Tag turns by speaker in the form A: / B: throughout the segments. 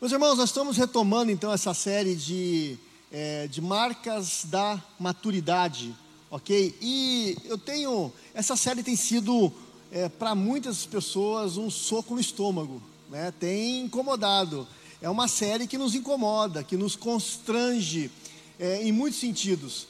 A: Meus irmãos, nós estamos retomando então essa série de, é, de marcas da maturidade, ok? E eu tenho, essa série tem sido é, para muitas pessoas um soco no estômago, né? Tem incomodado. É uma série que nos incomoda, que nos constrange é, em muitos sentidos.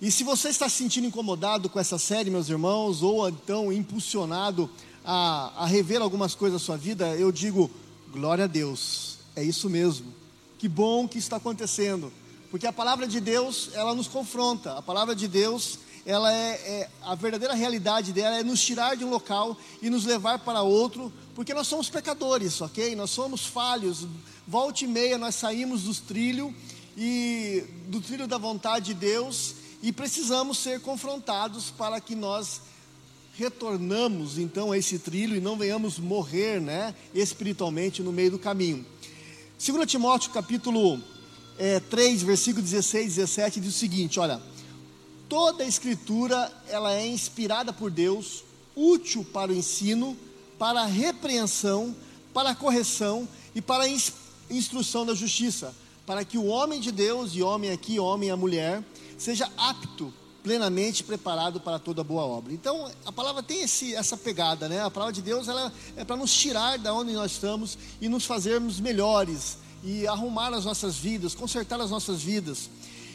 A: E se você está se sentindo incomodado com essa série, meus irmãos, ou então impulsionado a, a rever algumas coisas da sua vida, eu digo, glória a Deus, é isso mesmo. Que bom que está acontecendo, porque a palavra de Deus, ela nos confronta, a palavra de Deus, ela é, é, a verdadeira realidade dela é nos tirar de um local e nos levar para outro, porque nós somos pecadores, ok? Nós somos falhos. Volta e meia nós saímos dos trilhos e do trilho da vontade de Deus e precisamos ser confrontados para que nós retornamos então a esse trilho e não venhamos morrer, né, espiritualmente no meio do caminho. 2 Timóteo capítulo é, 3, versículo 16 e 17 diz o seguinte, olha, toda a escritura ela é inspirada por Deus, útil para o ensino, para a repreensão, para a correção e para a instrução da justiça, para que o homem de Deus, e homem aqui, homem e a mulher, seja apto, plenamente preparado para toda boa obra. Então, a palavra tem esse, essa pegada, né? A palavra de Deus ela é para nos tirar da onde nós estamos e nos fazermos melhores e arrumar as nossas vidas, consertar as nossas vidas.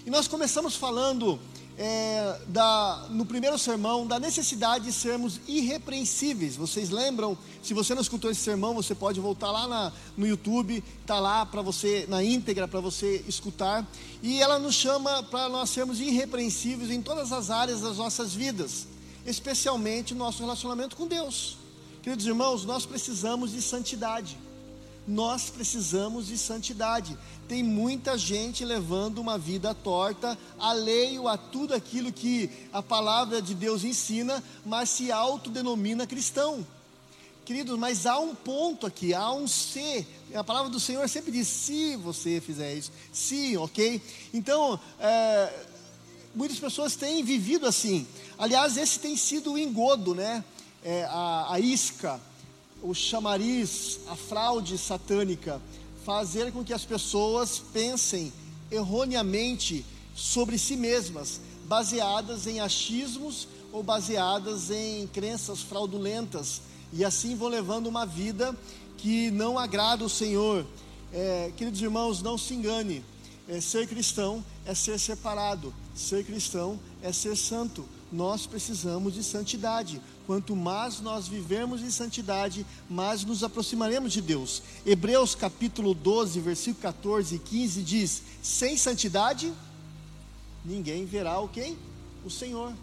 A: E nós começamos falando é, da, no primeiro sermão da necessidade de sermos irrepreensíveis. Vocês lembram? Se você não escutou esse sermão, você pode voltar lá na, no YouTube, está lá para você, na íntegra, para você escutar. E ela nos chama para nós sermos irrepreensíveis em todas as áreas das nossas vidas, especialmente no nosso relacionamento com Deus. Queridos irmãos, nós precisamos de santidade. Nós precisamos de santidade. Tem muita gente levando uma vida torta, alheio a tudo aquilo que a palavra de Deus ensina, mas se autodenomina cristão. Queridos, mas há um ponto aqui, há um se. A palavra do Senhor sempre diz: se você fizer isso, se, ok? Então, é, muitas pessoas têm vivido assim. Aliás, esse tem sido o engodo, né? É, a, a isca o chamariz, a fraude satânica, fazer com que as pessoas pensem erroneamente sobre si mesmas, baseadas em achismos ou baseadas em crenças fraudulentas, e assim vão levando uma vida que não agrada o Senhor. É, queridos irmãos, não se engane, é, ser cristão é ser separado, ser cristão é ser santo. Nós precisamos de santidade. Quanto mais nós vivermos em santidade, mais nos aproximaremos de Deus. Hebreus capítulo 12, versículo 14 e 15 diz: Sem santidade, ninguém verá o quem? O Senhor.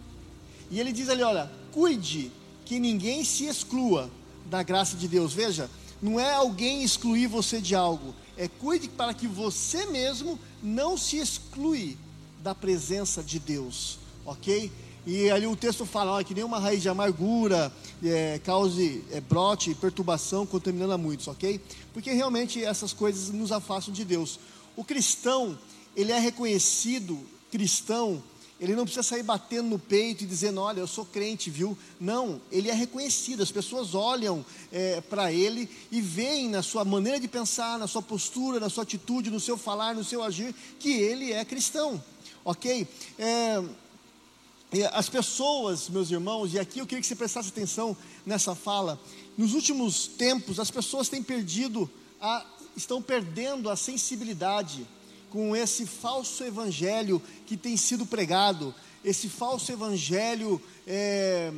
A: E ele diz ali: Olha, cuide que ninguém se exclua da graça de Deus. Veja, não é alguém excluir você de algo, é cuide para que você mesmo não se exclui da presença de Deus, ok? E ali o texto fala ó, que nenhuma raiz de amargura é, cause é, brote perturbação, contaminando a muitos, ok? Porque realmente essas coisas nos afastam de Deus. O cristão, ele é reconhecido cristão, ele não precisa sair batendo no peito e dizendo, olha, eu sou crente, viu? Não, ele é reconhecido, as pessoas olham é, para ele e veem na sua maneira de pensar, na sua postura, na sua atitude, no seu falar, no seu agir, que ele é cristão, ok? É, as pessoas, meus irmãos, e aqui eu queria que você prestasse atenção nessa fala. Nos últimos tempos, as pessoas têm perdido, a, estão perdendo a sensibilidade com esse falso evangelho que tem sido pregado, esse falso evangelho é,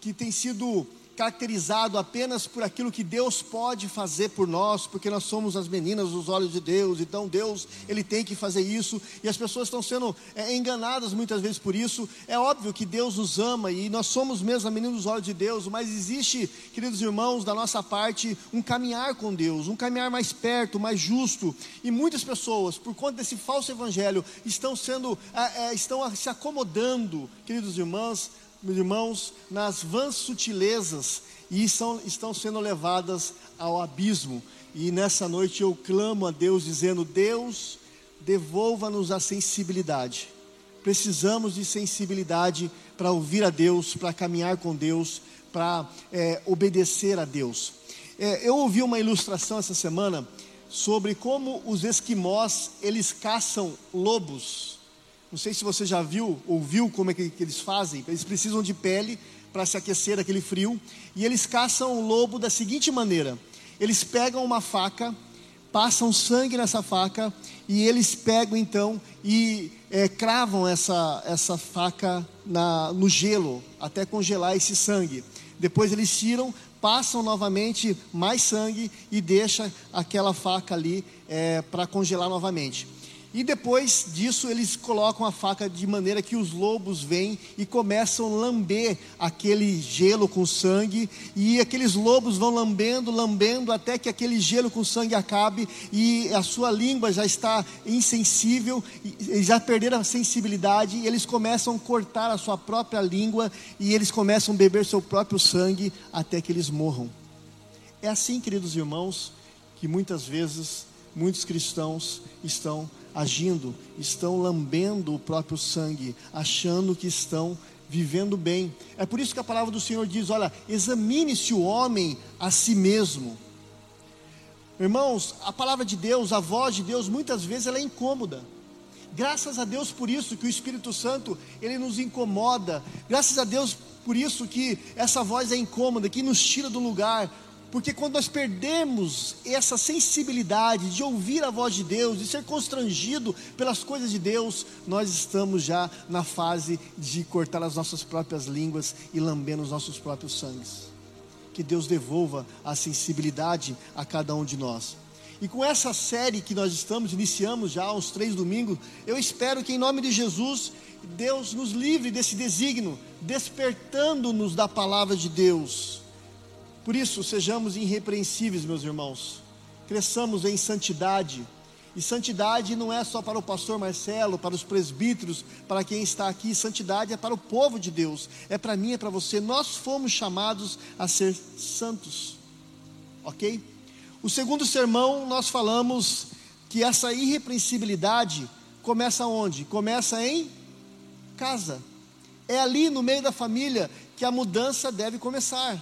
A: que tem sido caracterizado apenas por aquilo que Deus pode fazer por nós, porque nós somos as meninas dos olhos de Deus, então Deus, Ele tem que fazer isso, e as pessoas estão sendo é, enganadas muitas vezes por isso. É óbvio que Deus nos ama e nós somos mesmo a menina dos olhos de Deus, mas existe, queridos irmãos, da nossa parte, um caminhar com Deus, um caminhar mais perto, mais justo, e muitas pessoas, por conta desse falso evangelho, estão sendo, é, é, estão se acomodando, queridos irmãos, meus irmãos, nas vãs sutilezas e são, estão sendo levadas ao abismo. E nessa noite eu clamo a Deus, dizendo: Deus, devolva-nos a sensibilidade. Precisamos de sensibilidade para ouvir a Deus, para caminhar com Deus, para é, obedecer a Deus. É, eu ouvi uma ilustração essa semana sobre como os esquimós eles caçam lobos. Não sei se você já viu ou viu como é que, que eles fazem. Eles precisam de pele para se aquecer daquele frio e eles caçam o lobo da seguinte maneira: eles pegam uma faca, passam sangue nessa faca e eles pegam então e é, cravam essa, essa faca na, no gelo até congelar esse sangue. Depois eles tiram, passam novamente mais sangue e deixa aquela faca ali é, para congelar novamente. E depois disso, eles colocam a faca de maneira que os lobos vêm e começam a lamber aquele gelo com sangue. E aqueles lobos vão lambendo, lambendo, até que aquele gelo com sangue acabe. E a sua língua já está insensível, já perderam a sensibilidade. E eles começam a cortar a sua própria língua. E eles começam a beber seu próprio sangue até que eles morram. É assim, queridos irmãos, que muitas vezes muitos cristãos estão agindo, estão lambendo o próprio sangue, achando que estão vivendo bem. É por isso que a palavra do Senhor diz: olha, examine-se o homem a si mesmo. Irmãos, a palavra de Deus, a voz de Deus, muitas vezes ela é incômoda. Graças a Deus por isso que o Espírito Santo ele nos incomoda. Graças a Deus por isso que essa voz é incômoda, que nos tira do lugar, porque quando nós perdemos essa sensibilidade de ouvir a voz de Deus, de ser constrangido pelas coisas de Deus, nós estamos já na fase de cortar as nossas próprias línguas e lambendo os nossos próprios sangues. Que Deus devolva a sensibilidade a cada um de nós. E com essa série que nós estamos, iniciamos já uns três domingos, eu espero que em nome de Jesus, Deus nos livre desse desígnio, despertando-nos da palavra de Deus por isso, sejamos irrepreensíveis, meus irmãos. Cresçamos em santidade. E santidade não é só para o pastor Marcelo, para os presbíteros, para quem está aqui. Santidade é para o povo de Deus. É para mim, é para você. Nós fomos chamados a ser santos. Ok? O segundo sermão, nós falamos que essa irrepreensibilidade começa onde? Começa em casa. É ali no meio da família que a mudança deve começar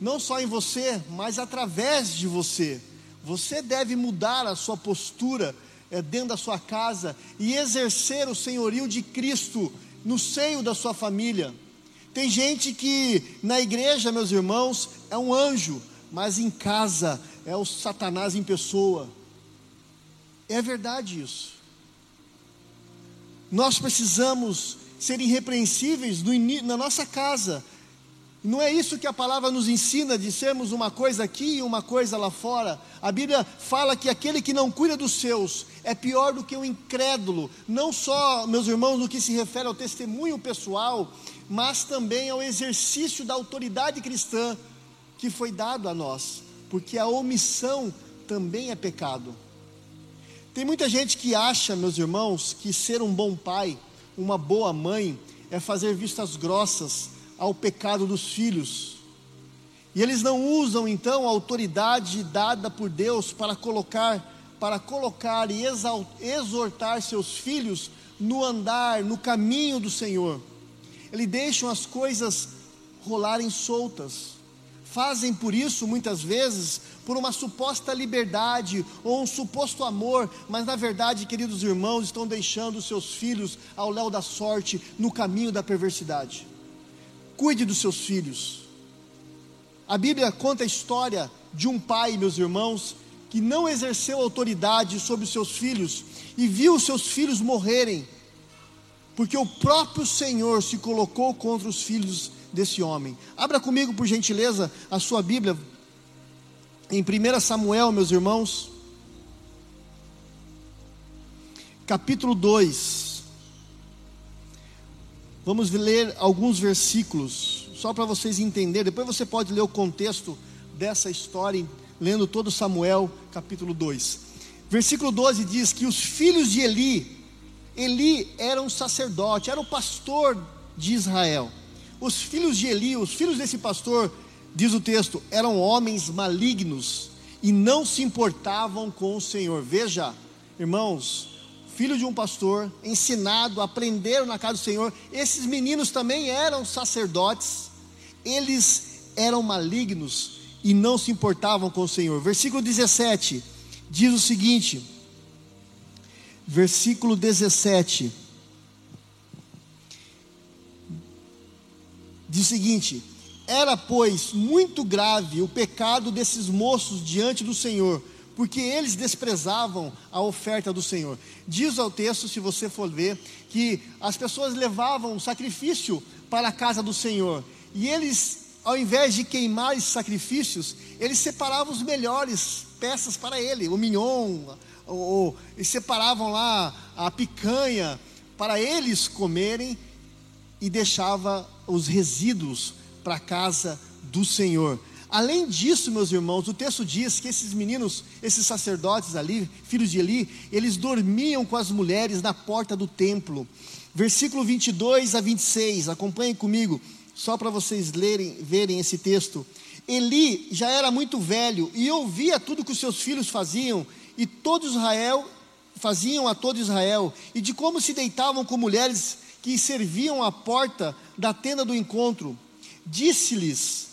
A: não só em você, mas através de você. Você deve mudar a sua postura é, dentro da sua casa e exercer o senhorio de Cristo no seio da sua família. Tem gente que na igreja, meus irmãos, é um anjo, mas em casa é o Satanás em pessoa. É verdade isso. Nós precisamos ser irrepreensíveis no, na nossa casa, não é isso que a palavra nos ensina de sermos uma coisa aqui e uma coisa lá fora. A Bíblia fala que aquele que não cuida dos seus é pior do que o incrédulo, não só, meus irmãos, no que se refere ao testemunho pessoal, mas também ao exercício da autoridade cristã que foi dado a nós, porque a omissão também é pecado. Tem muita gente que acha, meus irmãos, que ser um bom pai, uma boa mãe, é fazer vistas grossas ao pecado dos filhos. E eles não usam então a autoridade dada por Deus para colocar para colocar e exortar seus filhos no andar, no caminho do Senhor. Eles deixam as coisas rolarem soltas. Fazem por isso, muitas vezes, por uma suposta liberdade ou um suposto amor, mas na verdade, queridos irmãos, estão deixando seus filhos ao léu da sorte, no caminho da perversidade. Cuide dos seus filhos. A Bíblia conta a história de um pai, meus irmãos, que não exerceu autoridade sobre os seus filhos e viu os seus filhos morrerem, porque o próprio Senhor se colocou contra os filhos desse homem. Abra comigo, por gentileza, a sua Bíblia em 1 Samuel, meus irmãos, capítulo 2. Vamos ler alguns versículos, só para vocês entenderem. Depois você pode ler o contexto dessa história, lendo todo Samuel, capítulo 2. Versículo 12 diz que os filhos de Eli, Eli era um sacerdote, era o pastor de Israel. Os filhos de Eli, os filhos desse pastor, diz o texto, eram homens malignos e não se importavam com o Senhor. Veja, irmãos, filho de um pastor, ensinado, aprenderam na casa do Senhor. Esses meninos também eram sacerdotes, eles eram malignos e não se importavam com o Senhor. Versículo 17: diz o seguinte, versículo 17. Diz o seguinte: Era, pois, muito grave o pecado desses moços diante do Senhor, porque eles desprezavam a oferta do Senhor. Diz ao texto, se você for ver, que as pessoas levavam o sacrifício para a casa do Senhor, e eles, ao invés de queimar esses sacrifícios, eles separavam os melhores peças para ele, o mignon, ou, ou eles separavam lá a picanha para eles comerem e deixava os resíduos para a casa do Senhor. Além disso, meus irmãos, o texto diz que esses meninos, esses sacerdotes ali, filhos de Eli, eles dormiam com as mulheres na porta do templo. Versículo 22 a 26, acompanhem comigo, só para vocês lerem, verem esse texto. Eli já era muito velho e ouvia tudo que os seus filhos faziam, e todo Israel faziam a todo Israel, e de como se deitavam com mulheres que serviam à porta da tenda do encontro. Disse-lhes: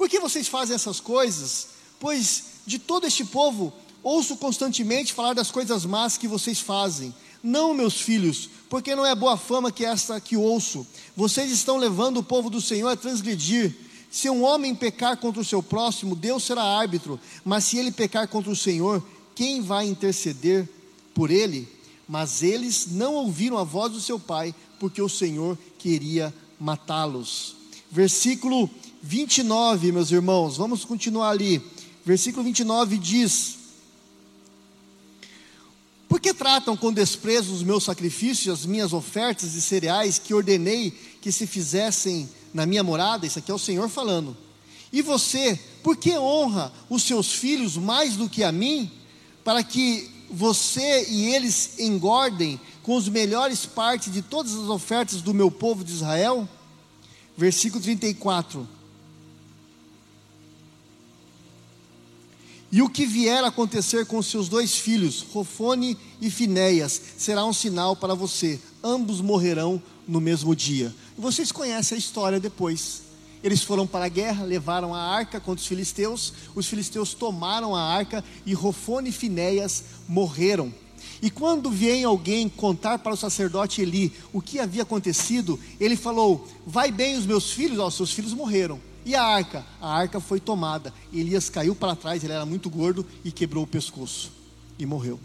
A: Por que vocês fazem essas coisas? Pois de todo este povo ouço constantemente falar das coisas más que vocês fazem. Não, meus filhos, porque não é boa fama que esta que ouço. Vocês estão levando o povo do Senhor a transgredir. Se um homem pecar contra o seu próximo, Deus será árbitro, mas se ele pecar contra o Senhor, quem vai interceder por ele? Mas eles não ouviram a voz do seu pai, porque o Senhor queria matá-los. Versículo 29, meus irmãos, vamos continuar ali. Versículo 29 diz: Por que tratam com desprezo os meus sacrifícios, as minhas ofertas de cereais que ordenei que se fizessem na minha morada? Isso aqui é o Senhor falando. E você, por que honra os seus filhos mais do que a mim, para que você e eles engordem com os melhores partes de todas as ofertas do meu povo de Israel? Versículo 34. E o que vier acontecer com seus dois filhos, Rofone e Finéias, será um sinal para você. Ambos morrerão no mesmo dia. Vocês conhecem a história depois. Eles foram para a guerra, levaram a arca contra os filisteus. Os filisteus tomaram a arca e Rofone e Finéias morreram. E quando vem alguém contar para o sacerdote Eli o que havia acontecido, ele falou: Vai bem os meus filhos, ó, seus filhos morreram. E a arca? A arca foi tomada. Elias caiu para trás, ele era muito gordo e quebrou o pescoço e morreu.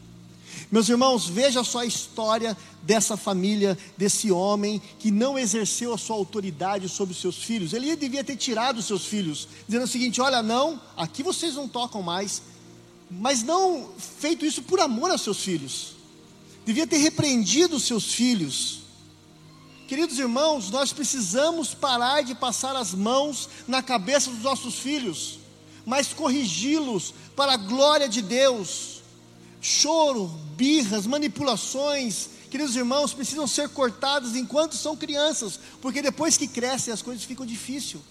A: Meus irmãos, veja só a história dessa família, desse homem que não exerceu a sua autoridade sobre os seus filhos. Ele devia ter tirado os seus filhos, dizendo o seguinte: Olha, não, aqui vocês não tocam mais, mas não feito isso por amor aos seus filhos. Devia ter repreendido os seus filhos. Queridos irmãos, nós precisamos parar de passar as mãos na cabeça dos nossos filhos, mas corrigi-los para a glória de Deus. Choro, birras, manipulações, queridos irmãos, precisam ser cortados enquanto são crianças, porque depois que crescem as coisas ficam difíceis.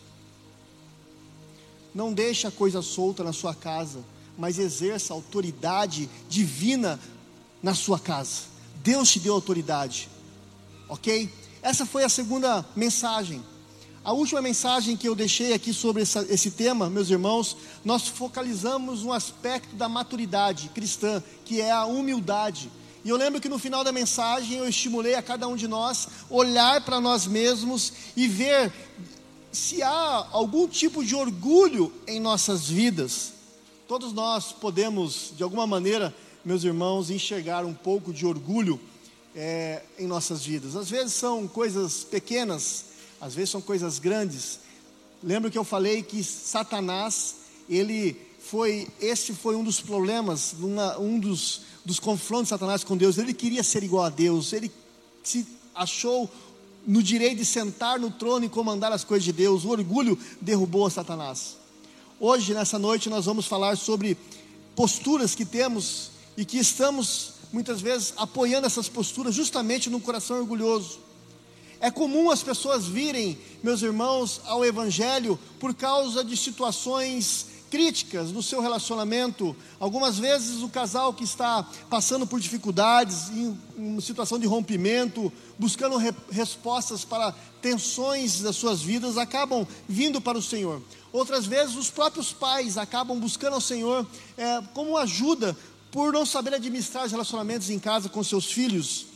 A: Não deixe a coisa solta na sua casa mas exerça a autoridade divina na sua casa. Deus te deu autoridade, ok? Essa foi a segunda mensagem. A última mensagem que eu deixei aqui sobre essa, esse tema, meus irmãos, nós focalizamos um aspecto da maturidade cristã, que é a humildade. E eu lembro que no final da mensagem eu estimulei a cada um de nós olhar para nós mesmos e ver se há algum tipo de orgulho em nossas vidas. Todos nós podemos, de alguma maneira, meus irmãos, enxergar um pouco de orgulho é, em nossas vidas. Às vezes são coisas pequenas, às vezes são coisas grandes. Lembro que eu falei que Satanás, ele foi, este foi um dos problemas, uma, um dos, dos confrontos de Satanás com Deus. Ele queria ser igual a Deus, ele se achou no direito de sentar no trono e comandar as coisas de Deus. O orgulho derrubou Satanás. Hoje, nessa noite, nós vamos falar sobre posturas que temos e que estamos muitas vezes apoiando essas posturas justamente no coração orgulhoso. É comum as pessoas virem, meus irmãos, ao Evangelho por causa de situações críticas no seu relacionamento. Algumas vezes o casal que está passando por dificuldades, em uma situação de rompimento, buscando re respostas para tensões das suas vidas, acabam vindo para o Senhor. Outras vezes os próprios pais acabam buscando ao Senhor é, como ajuda por não saber administrar os relacionamentos em casa com seus filhos,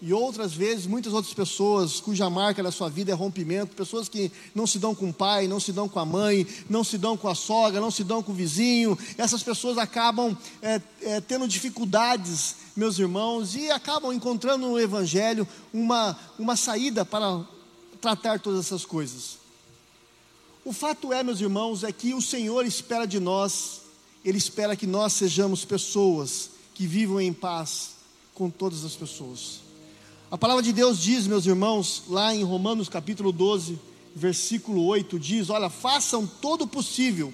A: e outras vezes, muitas outras pessoas cuja marca da sua vida é rompimento, pessoas que não se dão com o pai, não se dão com a mãe, não se dão com a sogra, não se dão com o vizinho, essas pessoas acabam é, é, tendo dificuldades, meus irmãos, e acabam encontrando no Evangelho uma, uma saída para tratar todas essas coisas. O fato é, meus irmãos, é que o Senhor espera de nós, Ele espera que nós sejamos pessoas que vivam em paz com todas as pessoas. A palavra de Deus diz, meus irmãos, lá em Romanos capítulo 12, versículo 8, diz: Olha, façam todo o possível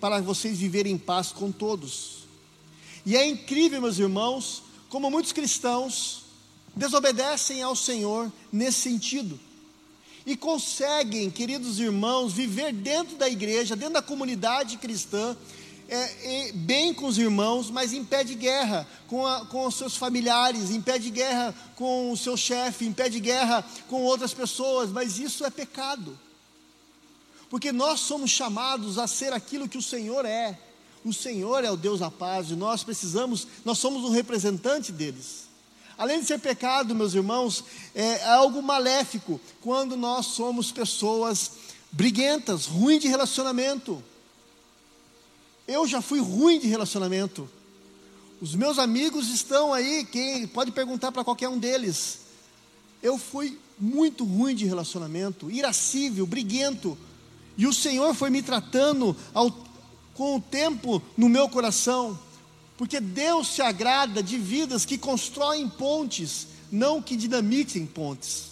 A: para vocês viverem em paz com todos. E é incrível, meus irmãos, como muitos cristãos desobedecem ao Senhor nesse sentido. E conseguem, queridos irmãos, viver dentro da igreja, dentro da comunidade cristã, é, é, bem com os irmãos, mas impede guerra com, a, com os seus familiares, impede guerra com o seu chefe, impede guerra com outras pessoas, mas isso é pecado. Porque nós somos chamados a ser aquilo que o Senhor é. O Senhor é o Deus da paz e nós precisamos, nós somos um representante deles. Além de ser pecado, meus irmãos, é algo maléfico quando nós somos pessoas briguentas, ruins de relacionamento. Eu já fui ruim de relacionamento. Os meus amigos estão aí, quem pode perguntar para qualquer um deles. Eu fui muito ruim de relacionamento, irascível, briguento. E o Senhor foi me tratando ao, com o tempo no meu coração, porque Deus se agrada de vidas que constroem pontes, não que dinamitem pontes.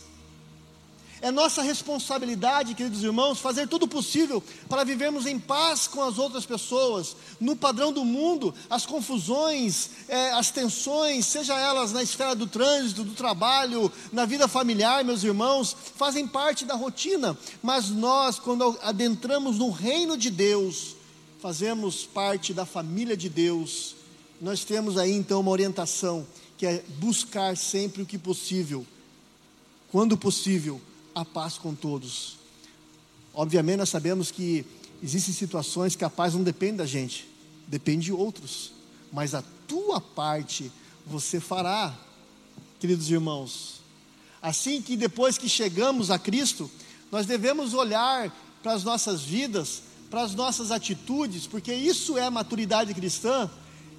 A: É nossa responsabilidade, queridos irmãos, fazer tudo possível para vivermos em paz com as outras pessoas. No padrão do mundo, as confusões, é, as tensões, seja elas na esfera do trânsito, do trabalho, na vida familiar, meus irmãos, fazem parte da rotina. Mas nós, quando adentramos no reino de Deus, fazemos parte da família de Deus. Nós temos aí então uma orientação que é buscar sempre o que possível, quando possível a paz com todos. Obviamente, nós sabemos que existem situações que a paz não depende da gente, depende de outros, mas a tua parte você fará, queridos irmãos. Assim que depois que chegamos a Cristo, nós devemos olhar para as nossas vidas, para as nossas atitudes, porque isso é maturidade cristã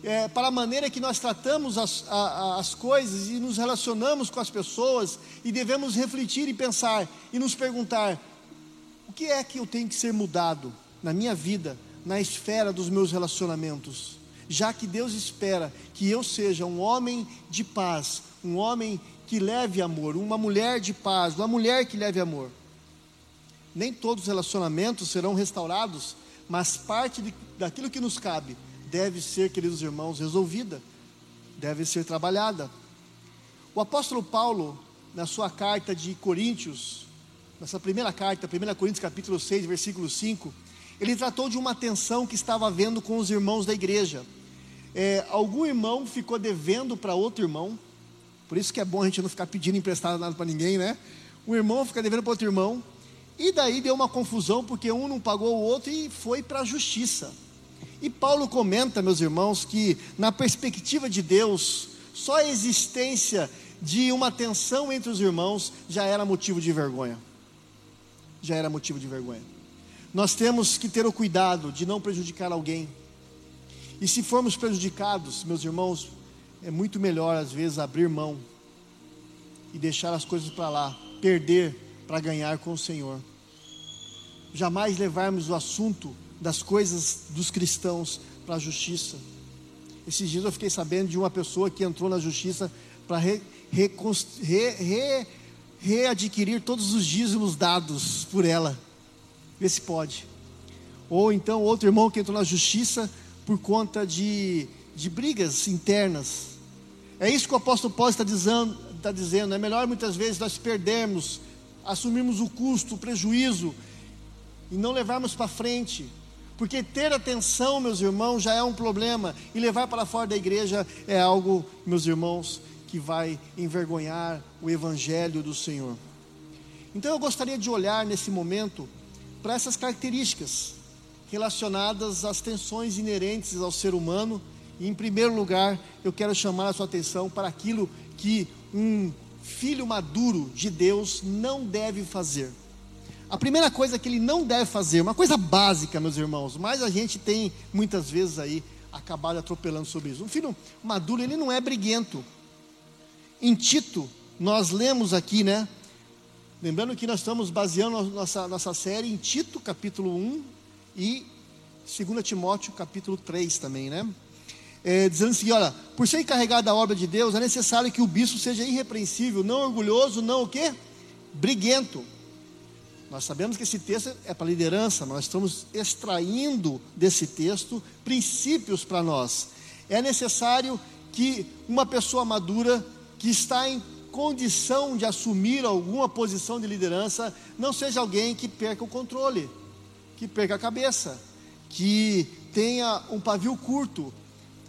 A: é, para a maneira que nós tratamos as, a, as coisas e nos relacionamos com as pessoas, e devemos refletir e pensar e nos perguntar: o que é que eu tenho que ser mudado na minha vida, na esfera dos meus relacionamentos? Já que Deus espera que eu seja um homem de paz, um homem que leve amor, uma mulher de paz, uma mulher que leve amor. Nem todos os relacionamentos serão restaurados, mas parte de, daquilo que nos cabe deve ser, queridos irmãos, resolvida, deve ser trabalhada. O apóstolo Paulo, na sua carta de Coríntios, nessa primeira carta, 1 Coríntios capítulo 6, versículo 5, ele tratou de uma tensão que estava havendo com os irmãos da igreja. É, algum irmão ficou devendo para outro irmão, por isso que é bom a gente não ficar pedindo emprestado nada para ninguém, né? Um irmão fica devendo para outro irmão, e daí deu uma confusão, porque um não pagou o outro e foi para a justiça. E Paulo comenta, meus irmãos, que na perspectiva de Deus, só a existência de uma tensão entre os irmãos já era motivo de vergonha. Já era motivo de vergonha. Nós temos que ter o cuidado de não prejudicar alguém. E se formos prejudicados, meus irmãos, é muito melhor às vezes abrir mão e deixar as coisas para lá, perder para ganhar com o Senhor. Jamais levarmos o assunto das coisas dos cristãos para a justiça. Esses dias eu fiquei sabendo de uma pessoa que entrou na justiça para re, re, re, readquirir todos os dízimos dados por ela. Vê se pode. Ou então outro irmão que entrou na justiça por conta de, de brigas internas. É isso que o apóstolo Paulo está dizendo, está dizendo. É melhor muitas vezes nós perdermos, assumirmos o custo, o prejuízo e não levarmos para frente porque ter atenção, meus irmãos, já é um problema, e levar para fora da igreja é algo, meus irmãos, que vai envergonhar o evangelho do Senhor. Então eu gostaria de olhar nesse momento para essas características relacionadas às tensões inerentes ao ser humano E, em primeiro lugar, eu quero chamar a sua atenção para aquilo que um filho maduro de Deus não deve fazer. A primeira coisa que ele não deve fazer, uma coisa básica, meus irmãos, mas a gente tem muitas vezes aí acabado atropelando sobre isso. Um filho maduro, ele não é briguento. Em Tito, nós lemos aqui, né? Lembrando que nós estamos baseando nossa, nossa série em Tito, capítulo 1 e 2 Timóteo, capítulo 3 também, né? É, dizendo assim: olha, por ser encarregado da obra de Deus, é necessário que o bispo seja irrepreensível, não orgulhoso, não o quê? Briguento. Nós sabemos que esse texto é para liderança, nós estamos extraindo desse texto princípios para nós. É necessário que uma pessoa madura que está em condição de assumir alguma posição de liderança, não seja alguém que perca o controle, que perca a cabeça, que tenha um pavio curto.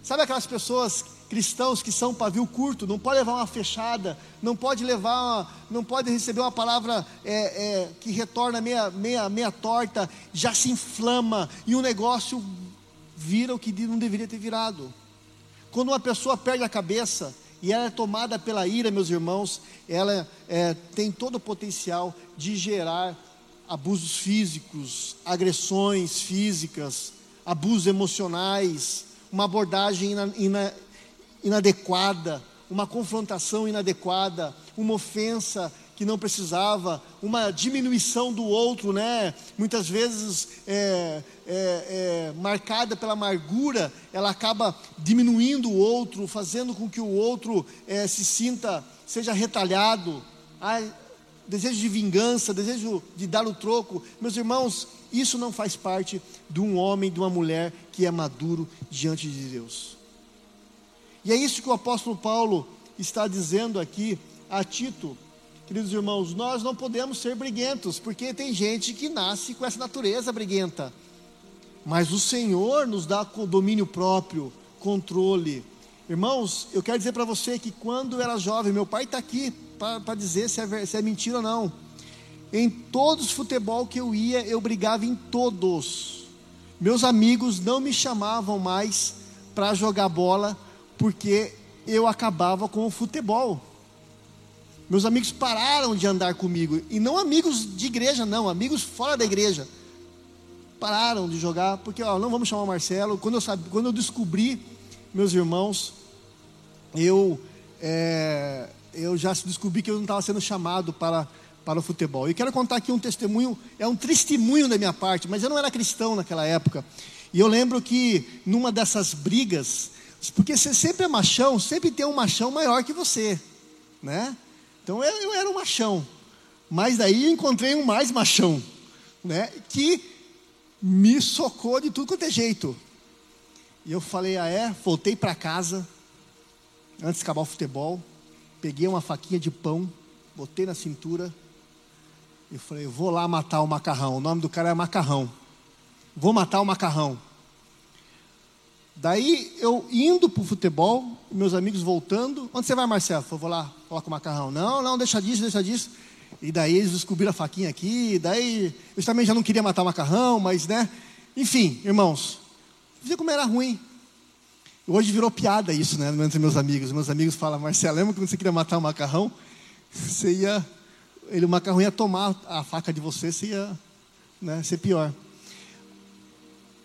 A: Sabe aquelas pessoas cristãos que são pavio curto, não pode levar uma fechada, não pode levar, não pode receber uma palavra é, é, que retorna meia, meia, meia torta, já se inflama e o negócio vira o que não deveria ter virado. Quando uma pessoa perde a cabeça, e ela é tomada pela ira, meus irmãos, ela é, tem todo o potencial de gerar abusos físicos, agressões físicas, abusos emocionais, uma abordagem ina, ina, inadequada, uma confrontação inadequada, uma ofensa que não precisava, uma diminuição do outro, né? Muitas vezes é, é, é, marcada pela amargura, ela acaba diminuindo o outro, fazendo com que o outro é, se sinta, seja retalhado. Desejo de vingança, desejo de dar o troco. Meus irmãos, isso não faz parte de um homem, de uma mulher que é maduro diante de Deus. E é isso que o apóstolo Paulo está dizendo aqui a Tito, Queridos irmãos, nós não podemos ser briguentos, porque tem gente que nasce com essa natureza briguenta. Mas o Senhor nos dá domínio próprio, controle. Irmãos, eu quero dizer para você que quando eu era jovem, meu pai está aqui para dizer se é, se é mentira ou não. Em todos os futebol que eu ia, eu brigava em todos. Meus amigos não me chamavam mais para jogar bola, porque eu acabava com o futebol. Meus amigos pararam de andar comigo. E não amigos de igreja, não, amigos fora da igreja. Pararam de jogar, porque ó, não vamos chamar o Marcelo. Quando eu, sabe, quando eu descobri, meus irmãos, eu, é, eu já descobri que eu não estava sendo chamado para, para o futebol. E quero contar aqui um testemunho, é um testemunho da minha parte, mas eu não era cristão naquela época. E eu lembro que numa dessas brigas, porque você sempre é machão, sempre tem um machão maior que você, né? Então eu, eu era um machão. Mas daí encontrei um mais machão, né? Que me socou de tudo quanto é jeito. E eu falei, ah é? Voltei para casa, antes de acabar o futebol, peguei uma faquinha de pão, botei na cintura, e falei, vou lá matar o macarrão. O nome do cara é macarrão. Vou matar o macarrão. Daí eu indo para o futebol, meus amigos voltando. Onde você vai, Marcelo? Vou lá falar com o macarrão. Não, não, deixa disso, deixa disso. E daí eles descobriram a faquinha aqui. Daí eu também já não queria matar o macarrão, mas né. Enfim, irmãos, vê como era ruim. Hoje virou piada isso, né? Entre meus amigos. Meus amigos falam, Marcelo, lembra quando você queria matar o macarrão? Você ia. Ele, o macarrão ia tomar a faca de você, você ia né, ser pior.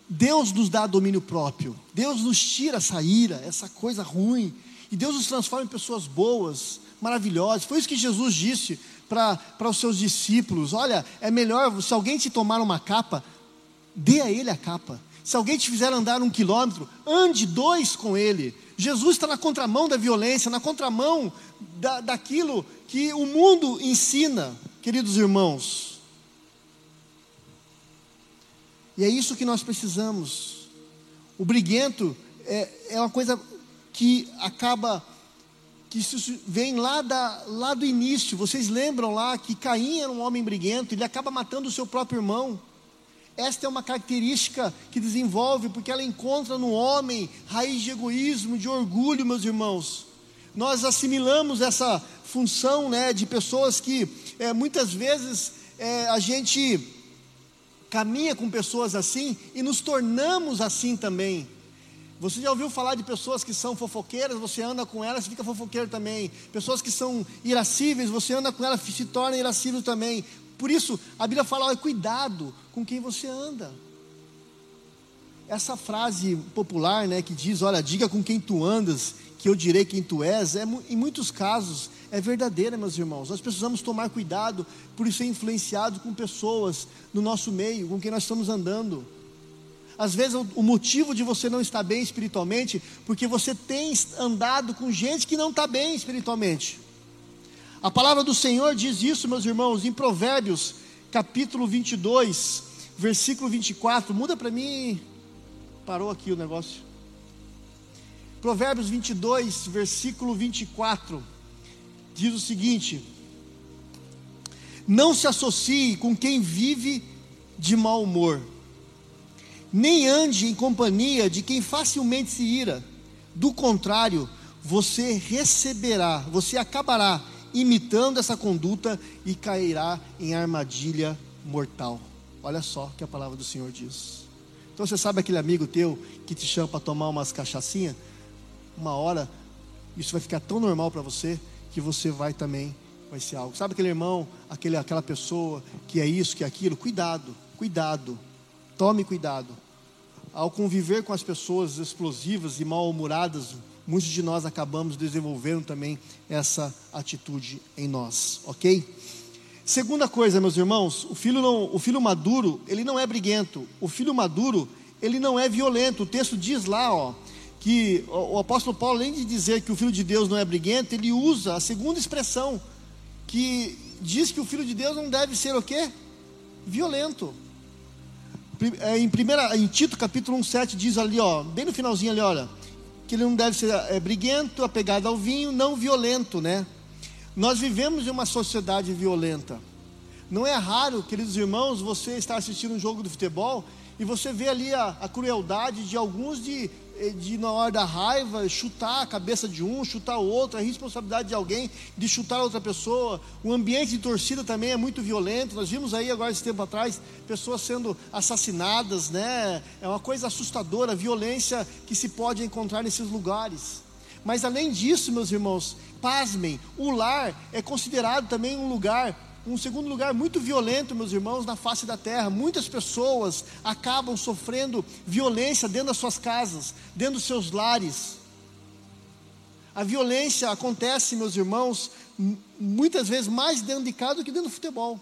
A: Deus nos dá domínio próprio. Deus nos tira essa ira, essa coisa ruim. E Deus nos transforma em pessoas boas, maravilhosas. Foi isso que Jesus disse para os seus discípulos: Olha, é melhor, se alguém te tomar uma capa, dê a ele a capa. Se alguém te fizer andar um quilômetro, ande dois com ele. Jesus está na contramão da violência, na contramão da, daquilo que o mundo ensina, queridos irmãos. E é isso que nós precisamos. O briguento é, é uma coisa que acaba, que isso vem lá, da, lá do início. Vocês lembram lá que Caim era um homem briguento, ele acaba matando o seu próprio irmão. Esta é uma característica que desenvolve, porque ela encontra no homem raiz de egoísmo, de orgulho, meus irmãos. Nós assimilamos essa função né, de pessoas que é, muitas vezes é, a gente caminha com pessoas assim e nos tornamos assim também. Você já ouviu falar de pessoas que são fofoqueiras, você anda com elas, fica fofoqueiro também. Pessoas que são irascíveis, você anda com elas, se torna irascível também. Por isso, a Bíblia fala: olha, cuidado com quem você anda. Essa frase popular, né, que diz: olha, diga com quem tu andas, que eu direi quem tu és, é, em muitos casos é verdadeira, meus irmãos. Nós precisamos tomar cuidado por ser influenciado com pessoas no nosso meio, com quem nós estamos andando. Às vezes o motivo de você não estar bem espiritualmente, porque você tem andado com gente que não está bem espiritualmente. A palavra do Senhor diz isso, meus irmãos, em Provérbios, capítulo 22, versículo 24. Muda para mim. Parou aqui o negócio. Provérbios 22, versículo 24. Diz o seguinte: Não se associe com quem vive de mau humor nem ande em companhia de quem facilmente se ira. Do contrário, você receberá, você acabará imitando essa conduta e cairá em armadilha mortal. Olha só que a palavra do Senhor diz. Então você sabe aquele amigo teu que te chama para tomar umas cachaçinhas? Uma hora, isso vai ficar tão normal para você que você vai também vai ser algo. Sabe aquele irmão, aquele, aquela pessoa que é isso, que é aquilo? Cuidado, cuidado. Tome cuidado. Ao conviver com as pessoas explosivas e mal-humoradas, muitos de nós acabamos desenvolvendo também essa atitude em nós, ok? Segunda coisa, meus irmãos, o filho, não, o filho maduro, ele não é briguento. O filho maduro, ele não é violento. O texto diz lá, ó, que o, apóstolo Paulo, além de dizer que o filho de Deus não é briguento, ele usa a segunda expressão, que diz que o filho de Deus não deve ser o quê? Violento. É, em, primeira, em Tito capítulo 1, 7 diz ali, ó, bem no finalzinho ali, olha, que ele não deve ser é, briguento, apegado ao vinho, não violento, né? Nós vivemos em uma sociedade violenta. Não é raro, queridos irmãos, você estar assistindo um jogo de futebol e você vê ali a, a crueldade de alguns de de na hora da raiva chutar a cabeça de um, chutar o outro, a responsabilidade de alguém de chutar outra pessoa. O ambiente de torcida também é muito violento. Nós vimos aí agora esse tempo atrás pessoas sendo assassinadas, né? É uma coisa assustadora, a violência que se pode encontrar nesses lugares. Mas além disso, meus irmãos, pasmem, o lar é considerado também um lugar um segundo lugar muito violento, meus irmãos, na face da terra. Muitas pessoas acabam sofrendo violência dentro das suas casas, dentro dos seus lares. A violência acontece, meus irmãos, muitas vezes mais dentro de casa do que dentro do futebol.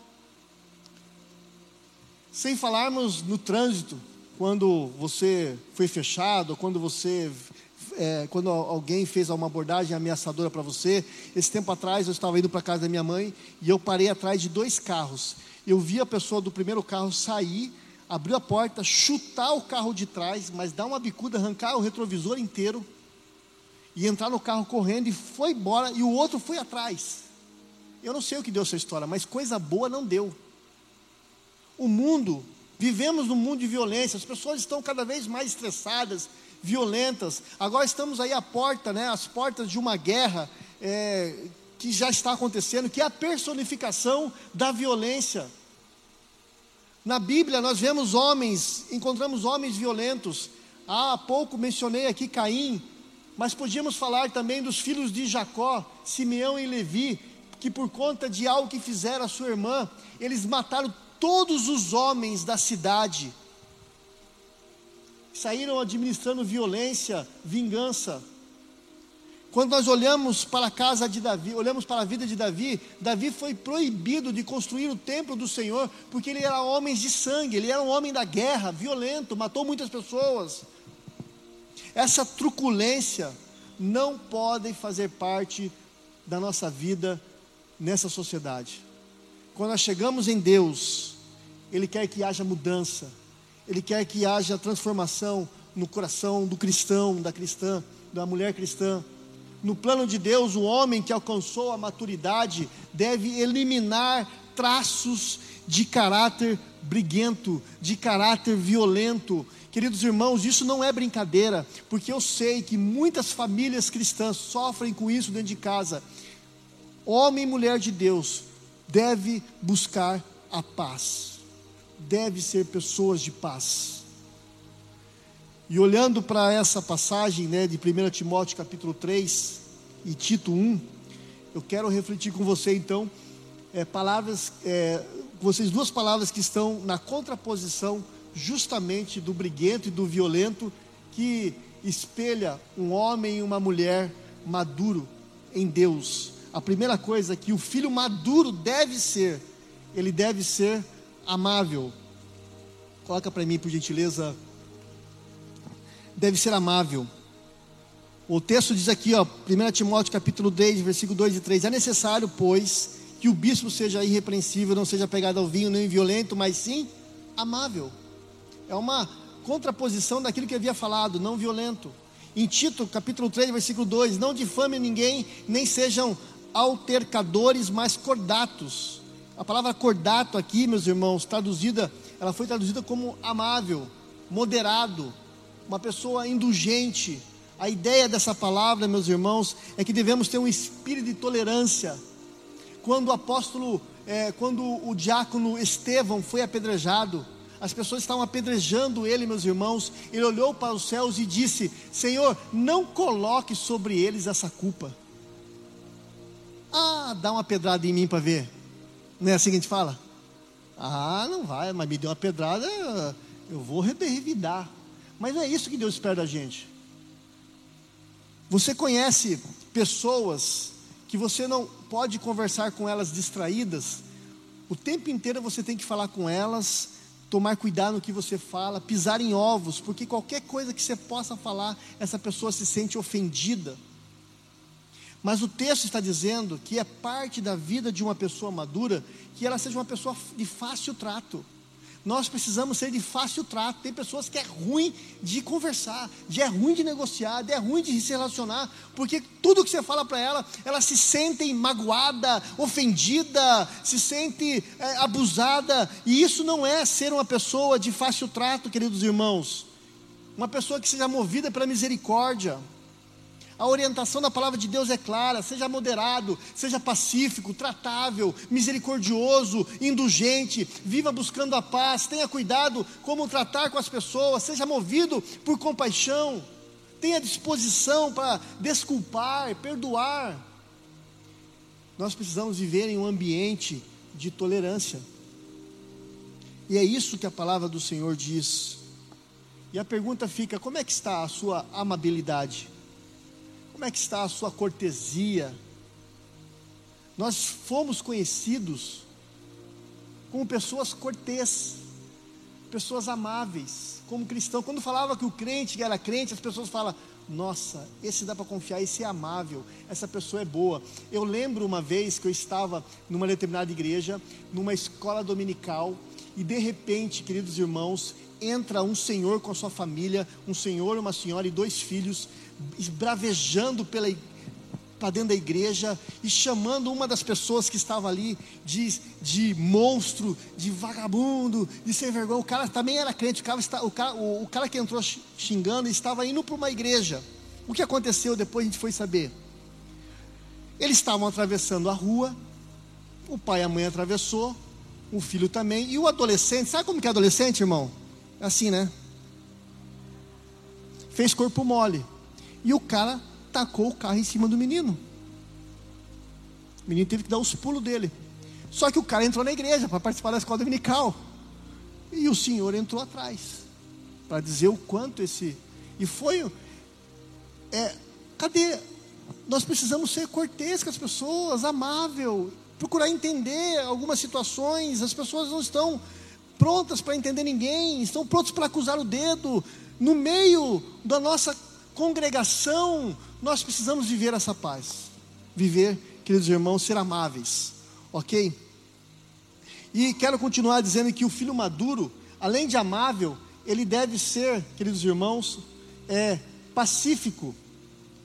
A: Sem falarmos no trânsito, quando você foi fechado, quando você é, quando alguém fez uma abordagem ameaçadora para você. Esse tempo atrás eu estava indo para casa da minha mãe e eu parei atrás de dois carros. Eu vi a pessoa do primeiro carro sair, abrir a porta, chutar o carro de trás, mas dar uma bicuda, arrancar o retrovisor inteiro e entrar no carro correndo e foi embora e o outro foi atrás. Eu não sei o que deu essa história, mas coisa boa não deu. O mundo, vivemos num mundo de violência, as pessoas estão cada vez mais estressadas, violentas. Agora estamos aí à porta, né, às portas de uma guerra é, que já está acontecendo, que é a personificação da violência. Na Bíblia nós vemos homens, encontramos homens violentos. há pouco mencionei aqui Caim, mas podíamos falar também dos filhos de Jacó, Simeão e Levi, que por conta de algo que fizeram a sua irmã, eles mataram todos os homens da cidade saíram administrando violência, vingança. Quando nós olhamos para a casa de Davi, olhamos para a vida de Davi, Davi foi proibido de construir o templo do Senhor, porque ele era homem de sangue, ele era um homem da guerra, violento, matou muitas pessoas. Essa truculência não pode fazer parte da nossa vida nessa sociedade. Quando nós chegamos em Deus, Ele quer que haja mudança, ele quer que haja transformação no coração do cristão, da cristã, da mulher cristã. No plano de Deus, o homem que alcançou a maturidade deve eliminar traços de caráter briguento, de caráter violento. Queridos irmãos, isso não é brincadeira, porque eu sei que muitas famílias cristãs sofrem com isso dentro de casa. Homem e mulher de Deus deve buscar a paz deve ser pessoas de paz. E olhando para essa passagem né, de 1 Timóteo capítulo 3 e Tito 1, eu quero refletir com você então é, palavras, é, vocês duas palavras que estão na contraposição justamente do briguento e do violento que espelha um homem e uma mulher maduro em Deus. A primeira coisa é que o filho maduro deve ser, ele deve ser amável. Coloca para mim, por gentileza. Deve ser amável. O texto diz aqui, ó, 1 Timóteo capítulo 10, versículo 2 e 3: É necessário, pois, que o bispo seja irrepreensível, não seja pegado ao vinho, nem violento, mas sim amável. É uma contraposição daquilo que havia falado, não violento. Em Tito, capítulo 3, versículo 2: Não difame ninguém, nem sejam altercadores, mas cordatos. A palavra cordato aqui, meus irmãos, traduzida, ela foi traduzida como amável, moderado, uma pessoa indulgente. A ideia dessa palavra, meus irmãos, é que devemos ter um espírito de tolerância. Quando o apóstolo, é, quando o diácono Estevão foi apedrejado, as pessoas estavam apedrejando ele, meus irmãos. Ele olhou para os céus e disse: Senhor, não coloque sobre eles essa culpa. Ah, dá uma pedrada em mim para ver. Não é assim que a gente fala? Ah, não vai, mas me deu uma pedrada, eu vou revidar. Mas não é isso que Deus espera da gente. Você conhece pessoas que você não pode conversar com elas distraídas, o tempo inteiro você tem que falar com elas, tomar cuidado no que você fala, pisar em ovos, porque qualquer coisa que você possa falar, essa pessoa se sente ofendida. Mas o texto está dizendo que é parte da vida de uma pessoa madura que ela seja uma pessoa de fácil trato. Nós precisamos ser de fácil trato. Tem pessoas que é ruim de conversar, de é ruim de negociar, de é ruim de se relacionar, porque tudo que você fala para ela, ela se sente magoada, ofendida, se sente é, abusada, e isso não é ser uma pessoa de fácil trato, queridos irmãos. Uma pessoa que seja movida pela misericórdia, a orientação da palavra de Deus é clara: seja moderado, seja pacífico, tratável, misericordioso, indulgente, viva buscando a paz, tenha cuidado como tratar com as pessoas, seja movido por compaixão, tenha disposição para desculpar, perdoar. Nós precisamos viver em um ambiente de tolerância. E é isso que a palavra do Senhor diz. E a pergunta fica: como é que está a sua amabilidade? Como é que está a sua cortesia? Nós fomos conhecidos como pessoas cortês, pessoas amáveis, como cristão. Quando falava que o crente era crente, as pessoas falam: Nossa, esse dá para confiar, esse é amável, essa pessoa é boa. Eu lembro uma vez que eu estava numa determinada igreja, numa escola dominical, e de repente, queridos irmãos, entra um senhor com a sua família, um senhor, uma senhora e dois filhos, bravejando pela para dentro da igreja e chamando uma das pessoas que estava ali de, de monstro, de vagabundo, de sem vergonha. O cara também era crente, o cara, o cara, o, cara que entrou xingando estava indo para uma igreja. O que aconteceu depois a gente foi saber. Eles estavam atravessando a rua, o pai e a mãe atravessou, o filho também, e o adolescente, sabe como que é adolescente, irmão? Assim, né? Fez corpo mole. E o cara tacou o carro em cima do menino. O menino teve que dar os pulos dele. Só que o cara entrou na igreja para participar da escola dominical. E o senhor entrou atrás. Para dizer o quanto esse. E foi. É, cadê? Nós precisamos ser cortês com as pessoas, amável, procurar entender algumas situações. As pessoas não estão prontas para entender ninguém, estão prontos para acusar o dedo. No meio da nossa congregação, nós precisamos viver essa paz. Viver, queridos irmãos, ser amáveis, ok? E quero continuar dizendo que o filho maduro, além de amável, ele deve ser, queridos irmãos, é, pacífico,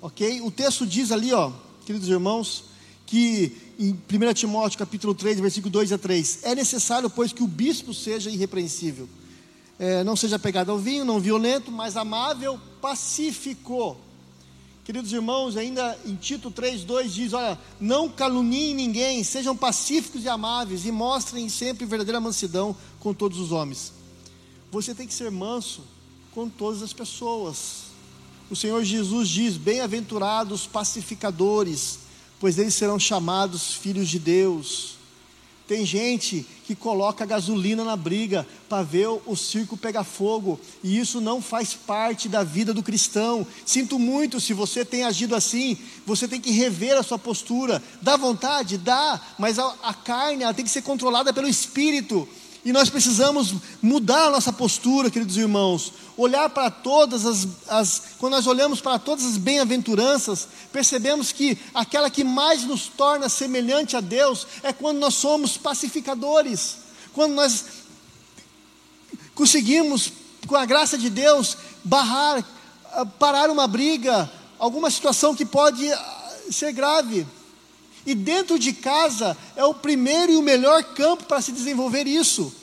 A: ok? O texto diz ali, ó, queridos irmãos, que em 1 Timóteo capítulo 3, versículo 2 a 3, é necessário, pois, que o bispo seja irrepreensível é, não seja pegado ao vinho, não violento, mas amável, pacífico. Queridos irmãos, ainda em Tito 3,2 diz: Olha, não caluniem ninguém, sejam pacíficos e amáveis e mostrem sempre verdadeira mansidão com todos os homens. Você tem que ser manso, com todas as pessoas. O Senhor Jesus diz: Bem-aventurados pacificadores, pois eles serão chamados filhos de Deus. Tem gente que coloca gasolina na briga para ver o circo pegar fogo, e isso não faz parte da vida do cristão. Sinto muito se você tem agido assim, você tem que rever a sua postura. Dá vontade? Dá, mas a, a carne ela tem que ser controlada pelo espírito. E nós precisamos mudar a nossa postura, queridos irmãos. Olhar para todas as, as quando nós olhamos para todas as bem-aventuranças, percebemos que aquela que mais nos torna semelhante a Deus é quando nós somos pacificadores. Quando nós conseguimos, com a graça de Deus, barrar, ah, parar uma briga, alguma situação que pode ah, ser grave. E dentro de casa é o primeiro e o melhor campo para se desenvolver isso.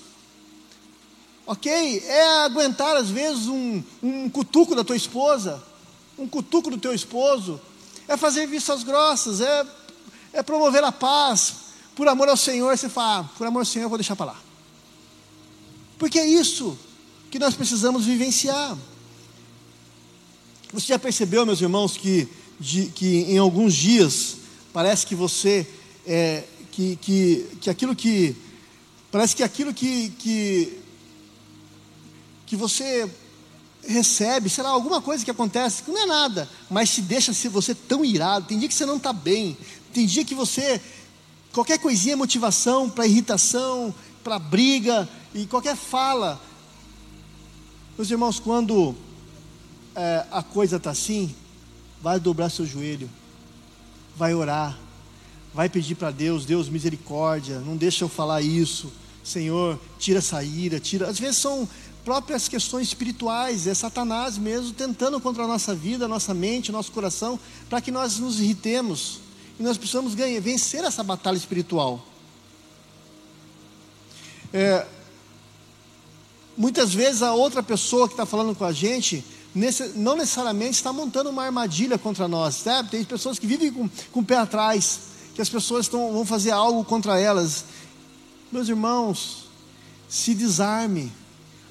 A: Ok? É aguentar às vezes um, um cutuco da tua esposa, um cutuco do teu esposo, é fazer vistas grossas, é, é promover a paz, por amor ao Senhor, você fala, ah, por amor ao Senhor eu vou deixar para lá. Porque é isso que nós precisamos vivenciar. Você já percebeu, meus irmãos, que, de, que em alguns dias Parece que você, é, que, que, que aquilo que, parece que aquilo que, que, que você recebe, sei lá, alguma coisa que acontece, que não é nada, mas se deixa ser você tão irado. Tem dia que você não está bem, tem dia que você, qualquer coisinha é motivação para irritação, para briga, e qualquer fala. Meus irmãos, quando é, a coisa está assim, vai dobrar seu joelho vai orar, vai pedir para Deus, Deus misericórdia, não deixa eu falar isso, Senhor, tira essa ira, tira. Às vezes são próprias questões espirituais, é Satanás mesmo tentando contra a nossa vida, a nossa mente, nosso coração, para que nós nos irritemos. E nós precisamos ganhar, vencer essa batalha espiritual. É, muitas vezes a outra pessoa que está falando com a gente não necessariamente está montando uma armadilha contra nós. Sabe? Tem pessoas que vivem com, com o pé atrás, que as pessoas estão, vão fazer algo contra elas. Meus irmãos, se desarme.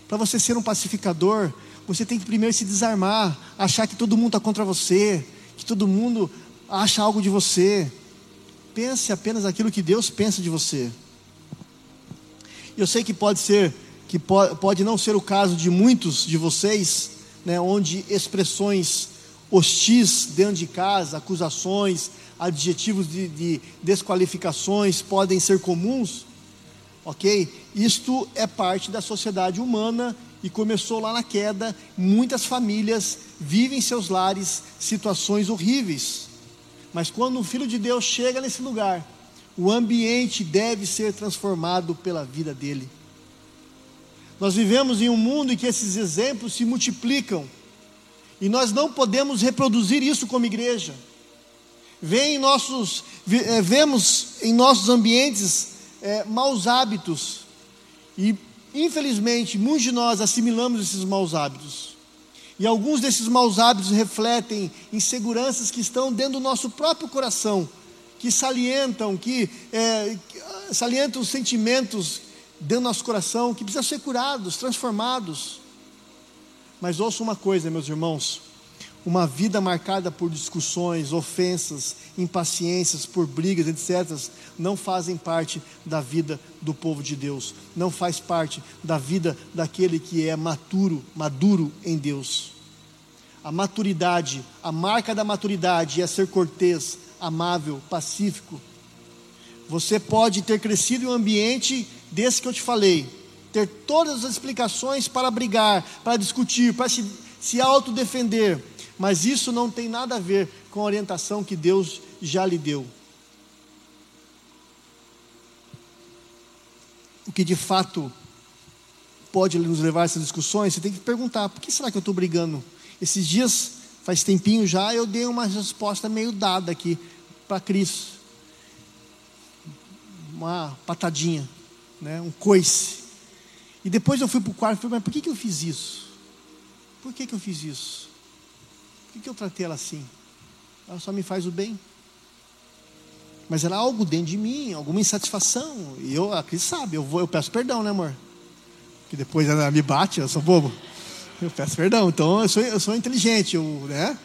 A: Para você ser um pacificador, você tem que primeiro se desarmar, achar que todo mundo está contra você, que todo mundo acha algo de você. Pense apenas aquilo que Deus pensa de você. Eu sei que pode ser, que pode, não ser o caso de muitos de vocês, né, onde expressões hostis dentro de casa, acusações, adjetivos de, de desqualificações podem ser comuns, ok? Isto é parte da sociedade humana e começou lá na queda. Muitas famílias vivem em seus lares situações horríveis, mas quando o Filho de Deus chega nesse lugar, o ambiente deve ser transformado pela vida dele. Nós vivemos em um mundo em que esses exemplos se multiplicam e nós não podemos reproduzir isso como igreja. Vem em nossos, eh, vemos em nossos ambientes é, maus hábitos e, infelizmente, muitos de nós assimilamos esses maus hábitos. E alguns desses maus hábitos refletem inseguranças que estão dentro do nosso próprio coração, que salientam, que, é, salientam os sentimentos dentro do nosso coração que precisam ser curados, transformados. Mas ouça uma coisa, meus irmãos: uma vida marcada por discussões, ofensas, impaciências, por brigas, etc., não fazem parte da vida do povo de Deus, não faz parte da vida daquele que é maturo, maduro em Deus. A maturidade, a marca da maturidade é ser cortês, amável, pacífico. Você pode ter crescido em um ambiente desse que eu te falei, ter todas as explicações para brigar, para discutir, para se, se autodefender, mas isso não tem nada a ver com a orientação que Deus já lhe deu. O que de fato pode nos levar a essas discussões, você tem que perguntar: por que será que eu estou brigando? Esses dias, faz tempinho já, eu dei uma resposta meio dada aqui para Cris. Uma patadinha né, um coice. E depois eu fui para o quarto e falei, mas por que, que eu fiz isso? Por que, que eu fiz isso? Por que, eu tratei ela assim? Ela só me faz o bem. Mas era algo dentro de mim, alguma insatisfação. E eu, a Cris sabe, eu, vou, eu peço perdão, né, amor? Que depois ela me bate, eu sou bobo. Eu peço perdão. Então eu sou, eu sou inteligente, eu, né?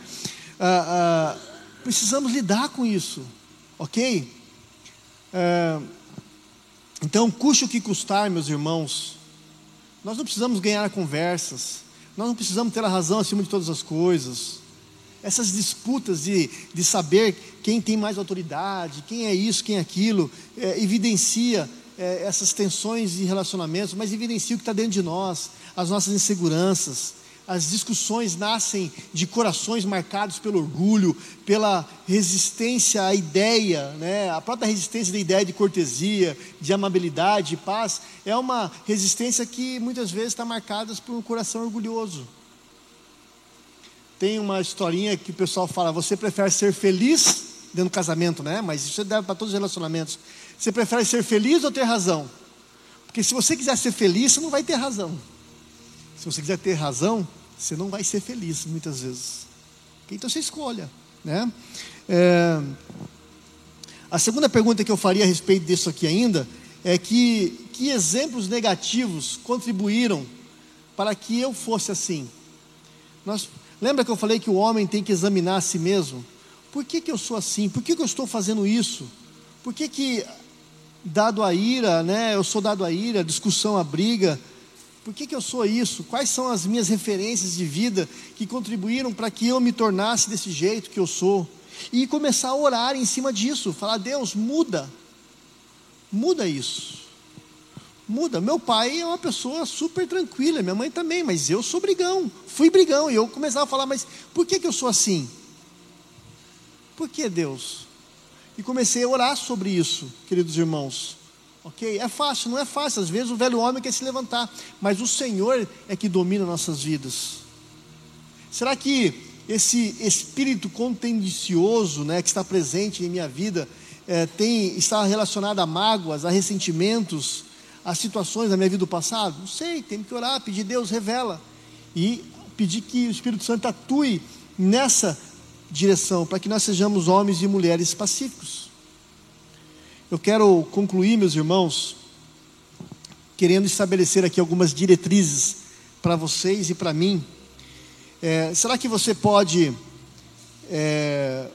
A: Ah, ah, precisamos lidar com isso, ok? Ah, então, custe o que custar, meus irmãos. Nós não precisamos ganhar conversas. Nós não precisamos ter a razão acima de todas as coisas. Essas disputas de, de saber quem tem mais autoridade, quem é isso, quem é aquilo, é, evidencia é, essas tensões de relacionamentos, mas evidencia o que está dentro de nós, as nossas inseguranças. As discussões nascem de corações marcados pelo orgulho, pela resistência à ideia, né? a própria resistência da ideia de cortesia, de amabilidade, de paz, é uma resistência que muitas vezes está marcada por um coração orgulhoso. Tem uma historinha que o pessoal fala: você prefere ser feliz dentro do casamento, né? Mas isso deve para todos os relacionamentos. Você prefere ser feliz ou ter razão? Porque se você quiser ser feliz, você não vai ter razão. Se você quiser ter razão, você não vai ser feliz muitas vezes. Então você escolha, né? É... A segunda pergunta que eu faria a respeito disso aqui ainda é que que exemplos negativos contribuíram para que eu fosse assim? Nós, lembra que eu falei que o homem tem que examinar a si mesmo? Por que, que eu sou assim? Por que, que eu estou fazendo isso? Por que, que dado a ira, né? Eu sou dado a ira, discussão, a briga. Por que, que eu sou isso? Quais são as minhas referências de vida que contribuíram para que eu me tornasse desse jeito que eu sou? E começar a orar em cima disso, falar: Deus, muda, muda isso. Muda. Meu pai é uma pessoa super tranquila, minha mãe também, mas eu sou brigão, fui brigão. E eu começava a falar: Mas por que, que eu sou assim? Por que Deus? E comecei a orar sobre isso, queridos irmãos. Ok? É fácil, não é fácil. Às vezes o velho homem quer se levantar, mas o Senhor é que domina nossas vidas. Será que esse espírito contencioso, né, que está presente em minha vida, é, tem está relacionado a mágoas, a ressentimentos, a situações da minha vida do passado? Não sei. Tem que orar, pedir Deus revela e pedir que o Espírito Santo atue nessa direção, para que nós sejamos homens e mulheres pacíficos. Eu quero concluir, meus irmãos, querendo estabelecer aqui algumas diretrizes para vocês e para mim. É, será que você pode. É,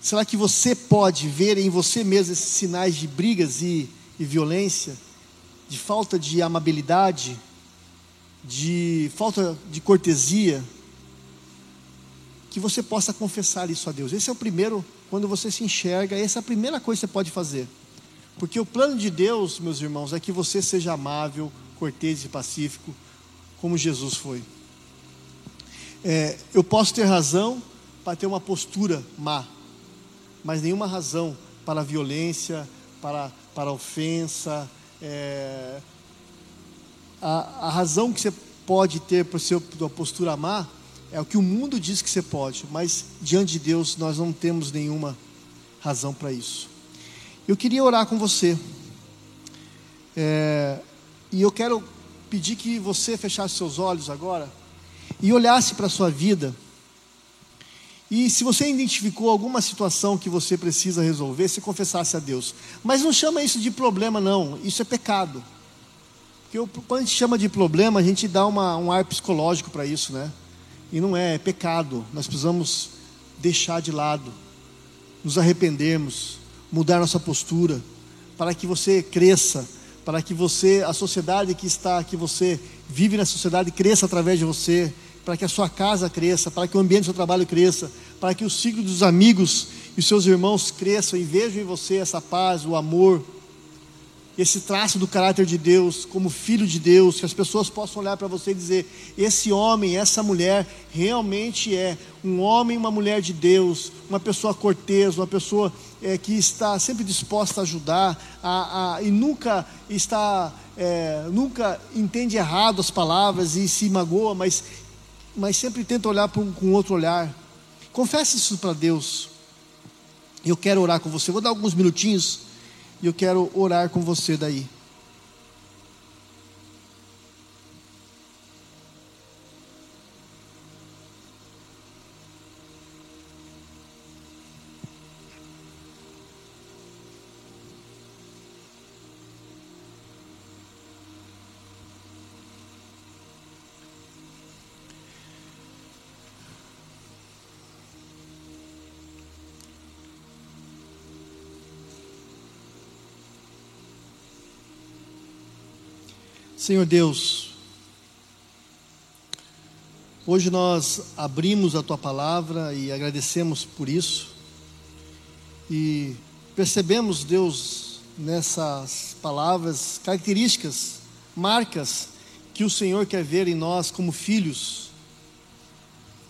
A: será que você pode ver em você mesmo esses sinais de brigas e, e violência, de falta de amabilidade, de falta de cortesia? que você possa confessar isso a Deus. Esse é o primeiro, quando você se enxerga, essa é a primeira coisa que você pode fazer. Porque o plano de Deus, meus irmãos, é que você seja amável, cortês e pacífico, como Jesus foi. É, eu posso ter razão para ter uma postura má, mas nenhuma razão para violência, para, para ofensa. É, a, a razão que você pode ter para a sua postura má é o que o mundo diz que você pode, mas diante de Deus nós não temos nenhuma razão para isso. Eu queria orar com você. É, e eu quero pedir que você fechasse seus olhos agora e olhasse para a sua vida. E se você identificou alguma situação que você precisa resolver, se confessasse a Deus. Mas não chama isso de problema, não. Isso é pecado. Porque quando a gente chama de problema, a gente dá uma, um ar psicológico para isso, né? E não é, é pecado. Nós precisamos deixar de lado, nos arrependermos, mudar nossa postura, para que você cresça, para que você, a sociedade que está, que você vive na sociedade, cresça através de você, para que a sua casa cresça, para que o ambiente do seu trabalho cresça, para que o ciclo dos amigos e seus irmãos cresçam e vejam em você essa paz, o amor, esse traço do caráter de Deus, como filho de Deus, que as pessoas possam olhar para você e dizer: esse homem, essa mulher, realmente é um homem, uma mulher de Deus, uma pessoa cortês, uma pessoa é, que está sempre disposta a ajudar, a, a, e nunca está, é, nunca entende errado as palavras e se magoa, mas, mas sempre tenta olhar com um outro olhar. Confesse isso para Deus. Eu quero orar com você. Vou dar alguns minutinhos. E eu quero orar com você daí. Senhor Deus, hoje nós abrimos a tua palavra e agradecemos por isso. E percebemos, Deus, nessas palavras características, marcas que o Senhor quer ver em nós como filhos,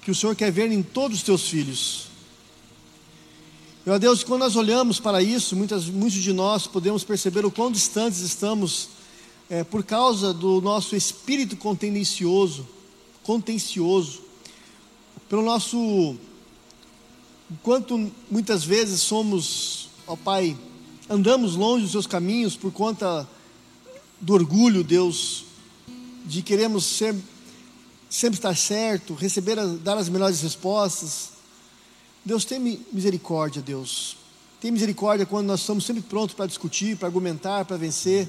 A: que o Senhor quer ver em todos os teus filhos. Meu Deus, quando nós olhamos para isso, muitas, muitos de nós podemos perceber o quão distantes estamos é, por causa do nosso espírito contencioso, contencioso, pelo nosso, quanto muitas vezes somos, ó Pai, andamos longe dos seus caminhos por conta do orgulho, Deus, de queremos ser, sempre estar certo, receber, dar as melhores respostas, Deus tem misericórdia, Deus. Tem misericórdia quando nós estamos sempre prontos para discutir, para argumentar, para vencer.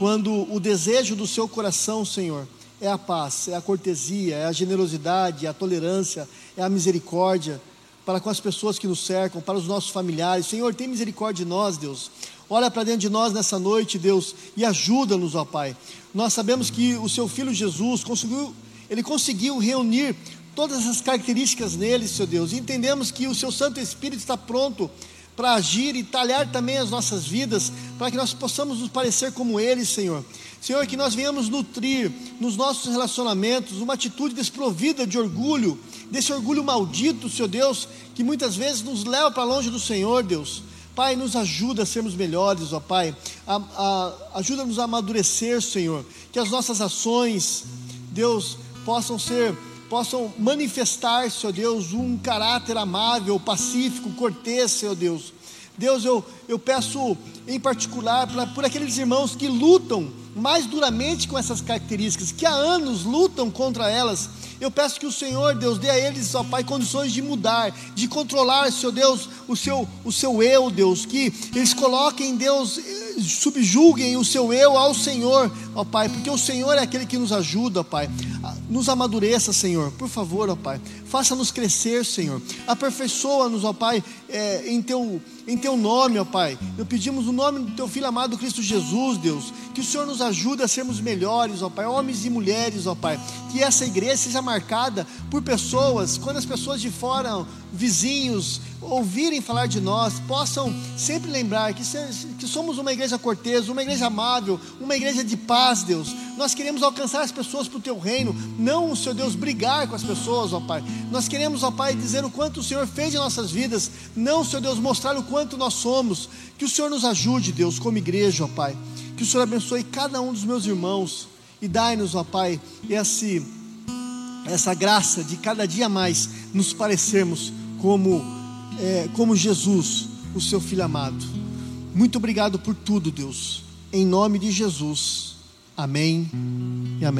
A: Quando o desejo do seu coração, Senhor, é a paz, é a cortesia, é a generosidade, é a tolerância, é a misericórdia para com as pessoas que nos cercam, para os nossos familiares. Senhor, tem misericórdia de nós, Deus. Olha para dentro de nós nessa noite, Deus, e ajuda-nos, ó Pai. Nós sabemos que o seu filho Jesus conseguiu, ele conseguiu reunir todas essas características nele, Senhor Deus. E entendemos que o seu Santo Espírito está pronto para agir e talhar também as nossas vidas, para que nós possamos nos parecer como ele, Senhor. Senhor, que nós venhamos nutrir nos nossos relacionamentos uma atitude desprovida de orgulho, desse orgulho maldito, Senhor Deus, que muitas vezes nos leva para longe do Senhor, Deus. Pai, nos ajuda a sermos melhores, ó Pai. Ajuda-nos a amadurecer, Senhor. Que as nossas ações, Deus, possam ser possam manifestar, Senhor Deus, um caráter amável, pacífico, cortês, Senhor Deus. Deus, eu, eu peço em particular pra, por aqueles irmãos que lutam mais duramente com essas características, que há anos lutam contra elas. Eu peço que o Senhor, Deus, dê a eles, ó Pai, condições de mudar, de controlar, Senhor Deus, o seu, o seu eu, Deus, que eles coloquem, Deus, subjulguem o seu eu ao Senhor, ó Pai, porque o Senhor é aquele que nos ajuda, Pai. Nos amadureça, Senhor, por favor, ó Pai. Faça-nos crescer, Senhor. Aperfeiçoa-nos, ó Pai, é, em, teu, em Teu nome, ó Pai. Eu pedimos o nome do Teu Filho amado Cristo Jesus, Deus. Que o Senhor nos ajude a sermos melhores, ó Pai. Homens e mulheres, ó Pai. Que essa igreja seja marcada por pessoas, quando as pessoas de fora, vizinhos, ouvirem falar de nós, possam sempre lembrar que, que somos uma igreja cortês, uma igreja amável, uma igreja de paz, Deus. Nós queremos alcançar as pessoas para o teu reino, não, Senhor Deus, brigar com as pessoas, ó Pai. Nós queremos, ó Pai, dizer o quanto o Senhor fez em nossas vidas, não, Senhor Deus, mostrar o quanto nós somos. Que o Senhor nos ajude, Deus, como igreja, ó Pai. Que o Senhor abençoe cada um dos meus irmãos e dai-nos, ó Pai, esse, essa graça de cada dia mais nos parecermos como é, como Jesus, o seu filho amado. Muito obrigado por tudo, Deus. Em nome de Jesus. Amém